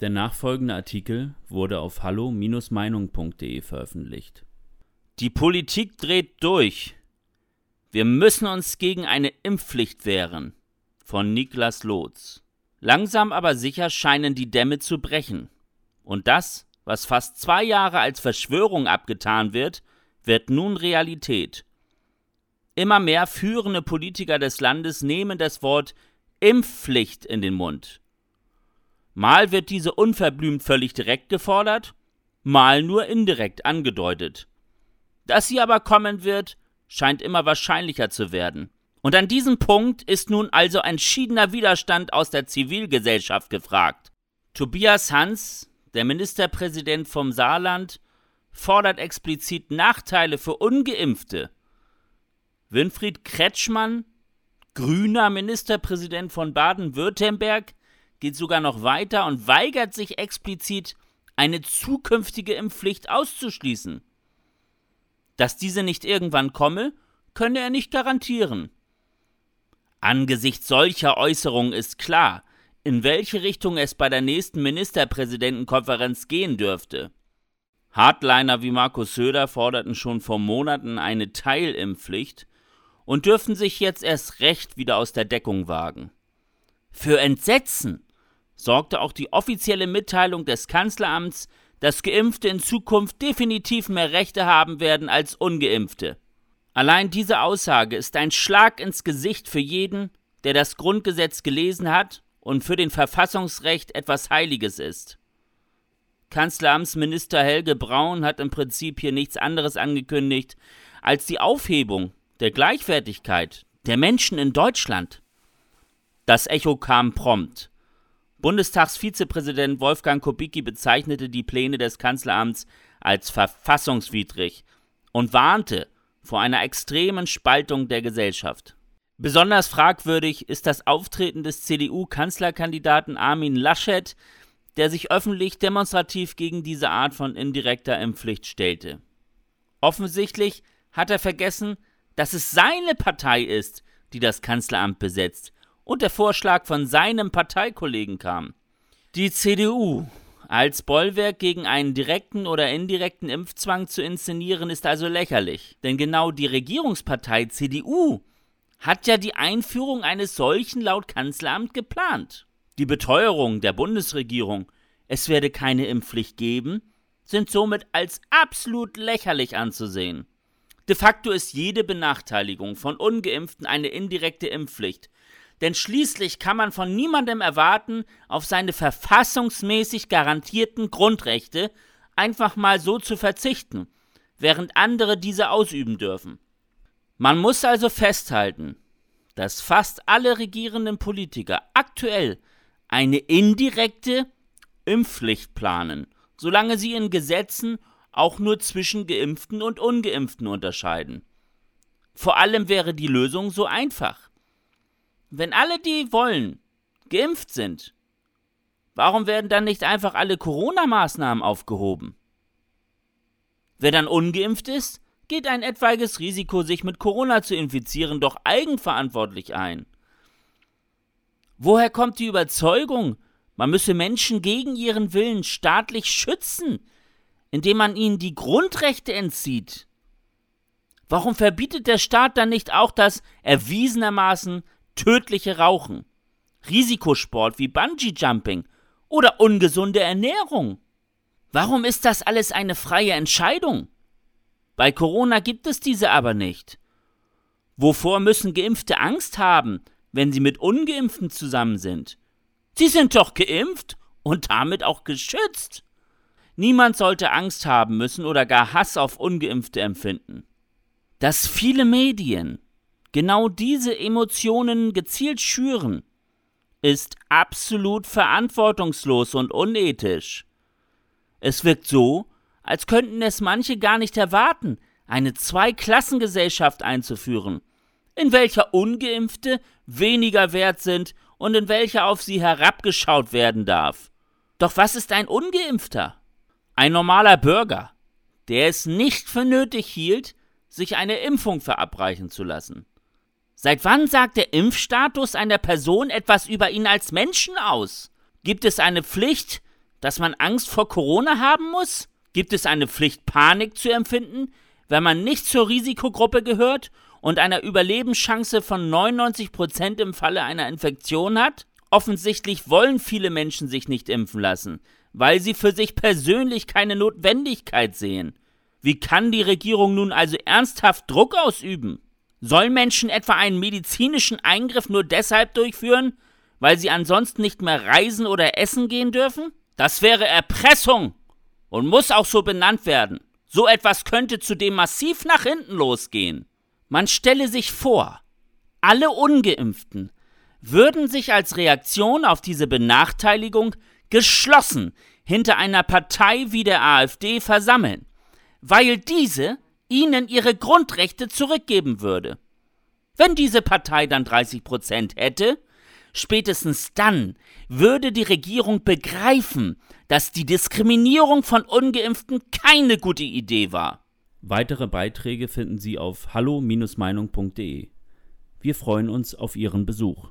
Der nachfolgende Artikel wurde auf hallo-meinung.de veröffentlicht. Die Politik dreht durch. Wir müssen uns gegen eine Impfpflicht wehren. Von Niklas Lotz. Langsam aber sicher scheinen die Dämme zu brechen. Und das, was fast zwei Jahre als Verschwörung abgetan wird, wird nun Realität. Immer mehr führende Politiker des Landes nehmen das Wort Impfpflicht in den Mund. Mal wird diese unverblümt völlig direkt gefordert, mal nur indirekt angedeutet. Dass sie aber kommen wird, scheint immer wahrscheinlicher zu werden. Und an diesem Punkt ist nun also entschiedener Widerstand aus der Zivilgesellschaft gefragt. Tobias Hans, der Ministerpräsident vom Saarland, fordert explizit Nachteile für ungeimpfte. Winfried Kretschmann, grüner Ministerpräsident von Baden-Württemberg, geht sogar noch weiter und weigert sich explizit, eine zukünftige Impfpflicht auszuschließen. Dass diese nicht irgendwann komme, könne er nicht garantieren. Angesichts solcher Äußerungen ist klar, in welche Richtung es bei der nächsten Ministerpräsidentenkonferenz gehen dürfte. Hardliner wie Markus Söder forderten schon vor Monaten eine Teilimpfpflicht und dürfen sich jetzt erst recht wieder aus der Deckung wagen. Für Entsetzen sorgte auch die offizielle Mitteilung des Kanzleramts, dass Geimpfte in Zukunft definitiv mehr Rechte haben werden als ungeimpfte. Allein diese Aussage ist ein Schlag ins Gesicht für jeden, der das Grundgesetz gelesen hat und für den Verfassungsrecht etwas Heiliges ist. Kanzleramtsminister Helge Braun hat im Prinzip hier nichts anderes angekündigt als die Aufhebung der Gleichwertigkeit der Menschen in Deutschland. Das Echo kam prompt. Bundestagsvizepräsident Wolfgang Kubicki bezeichnete die Pläne des Kanzleramts als verfassungswidrig und warnte vor einer extremen Spaltung der Gesellschaft. Besonders fragwürdig ist das Auftreten des CDU-Kanzlerkandidaten Armin Laschet, der sich öffentlich demonstrativ gegen diese Art von indirekter Impfpflicht stellte. Offensichtlich hat er vergessen, dass es seine Partei ist, die das Kanzleramt besetzt und der Vorschlag von seinem Parteikollegen kam. Die CDU als Bollwerk gegen einen direkten oder indirekten Impfzwang zu inszenieren, ist also lächerlich. Denn genau die Regierungspartei CDU hat ja die Einführung eines solchen laut Kanzleramt geplant. Die Beteuerung der Bundesregierung, es werde keine Impfpflicht geben, sind somit als absolut lächerlich anzusehen. De facto ist jede Benachteiligung von ungeimpften eine indirekte Impfpflicht, denn schließlich kann man von niemandem erwarten, auf seine verfassungsmäßig garantierten Grundrechte einfach mal so zu verzichten, während andere diese ausüben dürfen. Man muss also festhalten, dass fast alle regierenden Politiker aktuell eine indirekte Impfpflicht planen, solange sie in Gesetzen auch nur zwischen geimpften und ungeimpften unterscheiden. Vor allem wäre die Lösung so einfach. Wenn alle, die wollen, geimpft sind, warum werden dann nicht einfach alle Corona-Maßnahmen aufgehoben? Wer dann ungeimpft ist, geht ein etwaiges Risiko, sich mit Corona zu infizieren, doch eigenverantwortlich ein. Woher kommt die Überzeugung, man müsse Menschen gegen ihren Willen staatlich schützen, indem man ihnen die Grundrechte entzieht? Warum verbietet der Staat dann nicht auch das erwiesenermaßen tödliche Rauchen, Risikosport wie Bungee-Jumping oder ungesunde Ernährung? Warum ist das alles eine freie Entscheidung? Bei Corona gibt es diese aber nicht. Wovor müssen Geimpfte Angst haben, wenn sie mit ungeimpften zusammen sind? Sie sind doch geimpft und damit auch geschützt. Niemand sollte Angst haben müssen oder gar Hass auf ungeimpfte empfinden. Dass viele Medien genau diese Emotionen gezielt schüren, ist absolut verantwortungslos und unethisch. Es wirkt so, als könnten es manche gar nicht erwarten, eine Zweiklassengesellschaft einzuführen, in welcher ungeimpfte weniger wert sind und in welcher auf sie herabgeschaut werden darf. Doch was ist ein ungeimpfter? Ein normaler Bürger, der es nicht für nötig hielt, sich eine Impfung verabreichen zu lassen. Seit wann sagt der Impfstatus einer Person etwas über ihn als Menschen aus? Gibt es eine Pflicht, dass man Angst vor Corona haben muss? Gibt es eine Pflicht, Panik zu empfinden, wenn man nicht zur Risikogruppe gehört und einer Überlebenschance von 99 Prozent im Falle einer Infektion hat? Offensichtlich wollen viele Menschen sich nicht impfen lassen, weil sie für sich persönlich keine Notwendigkeit sehen. Wie kann die Regierung nun also ernsthaft Druck ausüben? Sollen Menschen etwa einen medizinischen Eingriff nur deshalb durchführen, weil sie ansonsten nicht mehr reisen oder essen gehen dürfen? Das wäre Erpressung und muss auch so benannt werden. So etwas könnte zudem massiv nach hinten losgehen. Man stelle sich vor, alle ungeimpften würden sich als Reaktion auf diese Benachteiligung geschlossen hinter einer Partei wie der AfD versammeln, weil diese ihnen ihre Grundrechte zurückgeben würde. Wenn diese Partei dann 30 Prozent hätte, spätestens dann würde die Regierung begreifen, dass die Diskriminierung von ungeimpften keine gute Idee war. Weitere Beiträge finden Sie auf hallo-meinung.de. Wir freuen uns auf Ihren Besuch.